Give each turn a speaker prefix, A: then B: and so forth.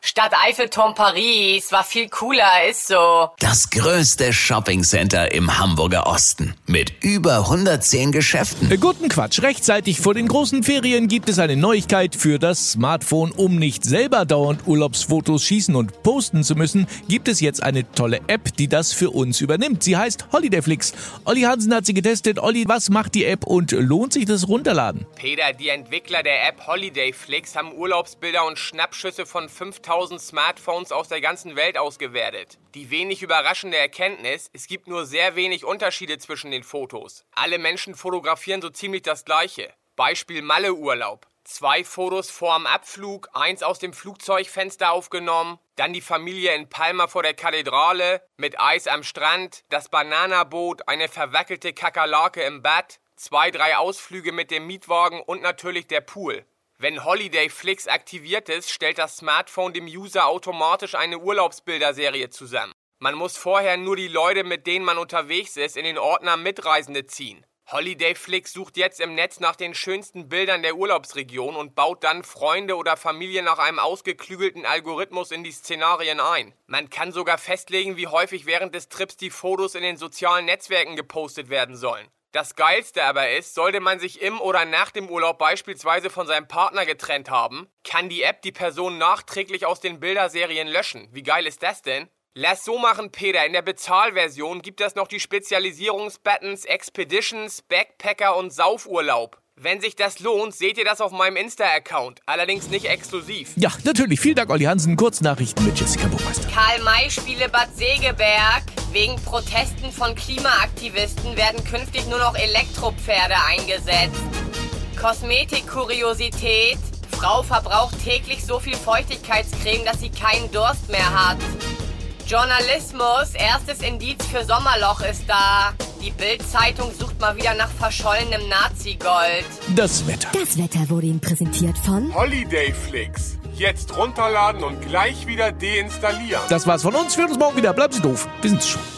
A: Stadt Eiffelturm Paris war viel cooler, ist so.
B: Das größte Shoppingcenter im Hamburger Osten mit über 110 Geschäften.
C: Äh, Guten Quatsch. Rechtzeitig vor den großen Ferien gibt es eine Neuigkeit für das Smartphone. Um nicht selber dauernd Urlaubsfotos schießen und posten zu müssen, gibt es jetzt eine tolle App, die das für uns übernimmt. Sie heißt Holidayflix. Olli Hansen hat sie getestet. Olli, was macht die App und lohnt sich das Runterladen?
D: Peter, die Entwickler der App Holidayflix haben Urlaubsbilder und Schnappschüsse von 5000 Smartphones aus der ganzen Welt ausgewertet. Die wenig überraschende Erkenntnis, es gibt nur sehr wenig Unterschiede zwischen den Fotos. Alle Menschen fotografieren so ziemlich das gleiche. Beispiel Malle-Urlaub. Zwei Fotos vorm Abflug, eins aus dem Flugzeugfenster aufgenommen, dann die Familie in Palma vor der Kathedrale, mit Eis am Strand, das Bananaboot, eine verwackelte Kakerlake im Bad, zwei, drei Ausflüge mit dem Mietwagen und natürlich der Pool. Wenn Holiday Flix aktiviert ist, stellt das Smartphone dem User automatisch eine Urlaubsbilderserie zusammen. Man muss vorher nur die Leute, mit denen man unterwegs ist, in den Ordner Mitreisende ziehen. Holiday Flix sucht jetzt im Netz nach den schönsten Bildern der Urlaubsregion und baut dann Freunde oder Familie nach einem ausgeklügelten Algorithmus in die Szenarien ein. Man kann sogar festlegen, wie häufig während des Trips die Fotos in den sozialen Netzwerken gepostet werden sollen. Das Geilste aber ist, sollte man sich im oder nach dem Urlaub beispielsweise von seinem Partner getrennt haben, kann die App die Person nachträglich aus den Bilderserien löschen. Wie geil ist das denn? Lass so machen, Peter. In der Bezahlversion gibt es noch die Spezialisierungsbuttons Expeditions, Backpacker und Saufurlaub. Wenn sich das lohnt, seht ihr das auf meinem Insta-Account. Allerdings nicht exklusiv.
C: Ja, natürlich. Vielen Dank, Olli Hansen. Kurznachrichten mit Jessica Burmeister.
A: Karl-May-Spiele Bad Segeberg. Wegen Protesten von Klimaaktivisten werden künftig nur noch Elektropferde eingesetzt. Kosmetik-Kuriosität. Frau verbraucht täglich so viel Feuchtigkeitscreme, dass sie keinen Durst mehr hat. Journalismus, erstes Indiz für Sommerloch ist da. Die Bild-Zeitung sucht mal wieder nach verschollenem Nazi-Gold.
C: Das Wetter.
E: Das Wetter wurde Ihnen präsentiert von
F: Holidayflix. Jetzt runterladen und gleich wieder deinstallieren.
C: Das war's von uns. Wir hören uns morgen wieder. Bleiben Sie doof. Wir sind's schon.